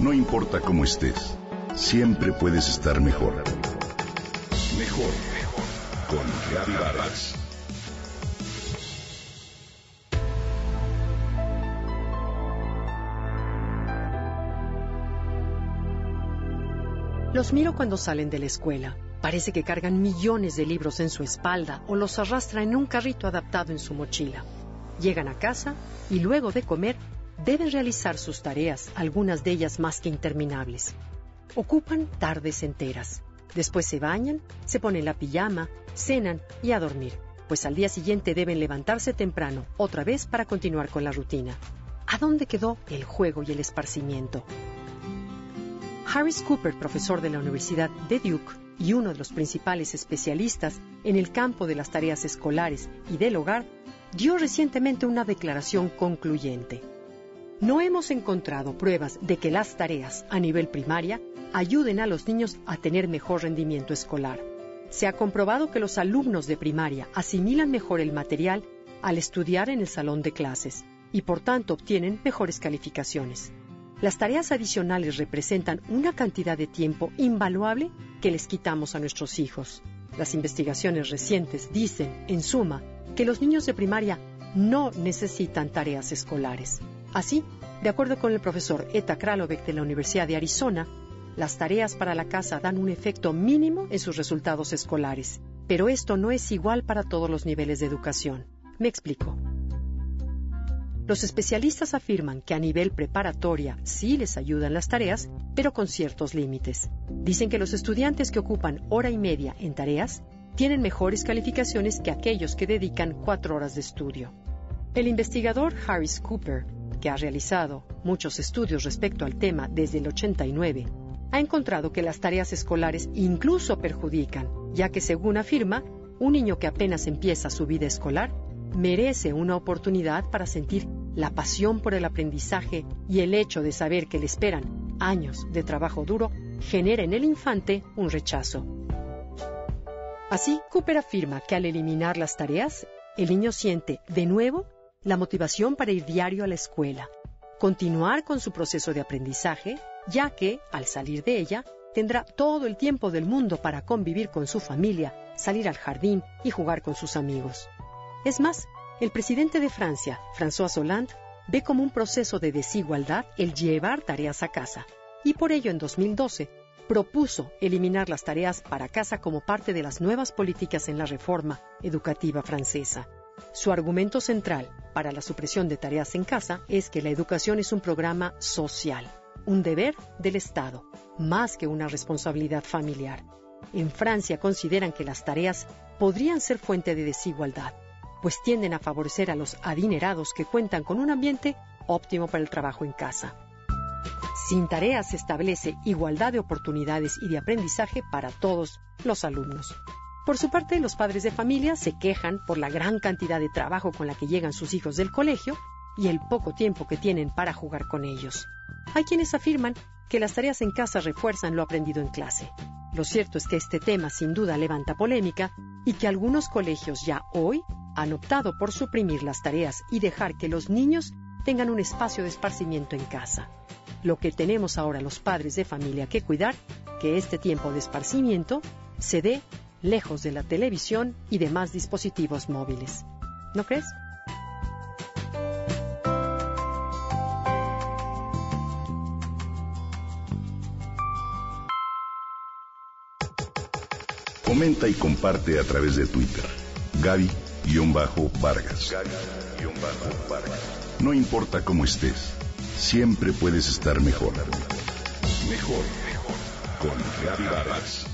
No importa cómo estés, siempre puedes estar mejor. Mejor, mejor. Con Reavivadas. Los miro cuando salen de la escuela. Parece que cargan millones de libros en su espalda o los arrastra en un carrito adaptado en su mochila. Llegan a casa y luego de comer deben realizar sus tareas, algunas de ellas más que interminables. Ocupan tardes enteras. Después se bañan, se ponen la pijama, cenan y a dormir, pues al día siguiente deben levantarse temprano, otra vez para continuar con la rutina. ¿A dónde quedó el juego y el esparcimiento? Harris Cooper, profesor de la Universidad de Duke y uno de los principales especialistas en el campo de las tareas escolares y del hogar, dio recientemente una declaración concluyente. No hemos encontrado pruebas de que las tareas a nivel primaria ayuden a los niños a tener mejor rendimiento escolar. Se ha comprobado que los alumnos de primaria asimilan mejor el material al estudiar en el salón de clases y por tanto obtienen mejores calificaciones. Las tareas adicionales representan una cantidad de tiempo invaluable que les quitamos a nuestros hijos. Las investigaciones recientes dicen, en suma, que los niños de primaria no necesitan tareas escolares. Así, de acuerdo con el profesor Eta Kralovec de la Universidad de Arizona, las tareas para la casa dan un efecto mínimo en sus resultados escolares, pero esto no es igual para todos los niveles de educación. Me explico. Los especialistas afirman que a nivel preparatoria sí les ayudan las tareas, pero con ciertos límites. Dicen que los estudiantes que ocupan hora y media en tareas tienen mejores calificaciones que aquellos que dedican cuatro horas de estudio. El investigador Harris Cooper, que ha realizado muchos estudios respecto al tema desde el 89, ha encontrado que las tareas escolares incluso perjudican, ya que según afirma, un niño que apenas empieza su vida escolar merece una oportunidad para sentir la pasión por el aprendizaje y el hecho de saber que le esperan años de trabajo duro genera en el infante un rechazo. Así, Cooper afirma que al eliminar las tareas, el niño siente de nuevo la motivación para ir diario a la escuela, continuar con su proceso de aprendizaje, ya que, al salir de ella, tendrá todo el tiempo del mundo para convivir con su familia, salir al jardín y jugar con sus amigos. Es más, el presidente de Francia, François Hollande, ve como un proceso de desigualdad el llevar tareas a casa y por ello en 2012 propuso eliminar las tareas para casa como parte de las nuevas políticas en la reforma educativa francesa. Su argumento central para la supresión de tareas en casa es que la educación es un programa social, un deber del Estado, más que una responsabilidad familiar. En Francia consideran que las tareas podrían ser fuente de desigualdad pues tienden a favorecer a los adinerados que cuentan con un ambiente óptimo para el trabajo en casa. Sin tareas se establece igualdad de oportunidades y de aprendizaje para todos los alumnos. Por su parte, los padres de familia se quejan por la gran cantidad de trabajo con la que llegan sus hijos del colegio y el poco tiempo que tienen para jugar con ellos. Hay quienes afirman que las tareas en casa refuerzan lo aprendido en clase. Lo cierto es que este tema sin duda levanta polémica y que algunos colegios ya hoy han optado por suprimir las tareas y dejar que los niños tengan un espacio de esparcimiento en casa. Lo que tenemos ahora los padres de familia que cuidar, que este tiempo de esparcimiento se dé lejos de la televisión y demás dispositivos móviles. ¿No crees? Comenta y comparte a través de Twitter. Gaby Vargas. No importa cómo estés, siempre puedes estar mejor. Mejor, mejor. Con Gaby Vargas.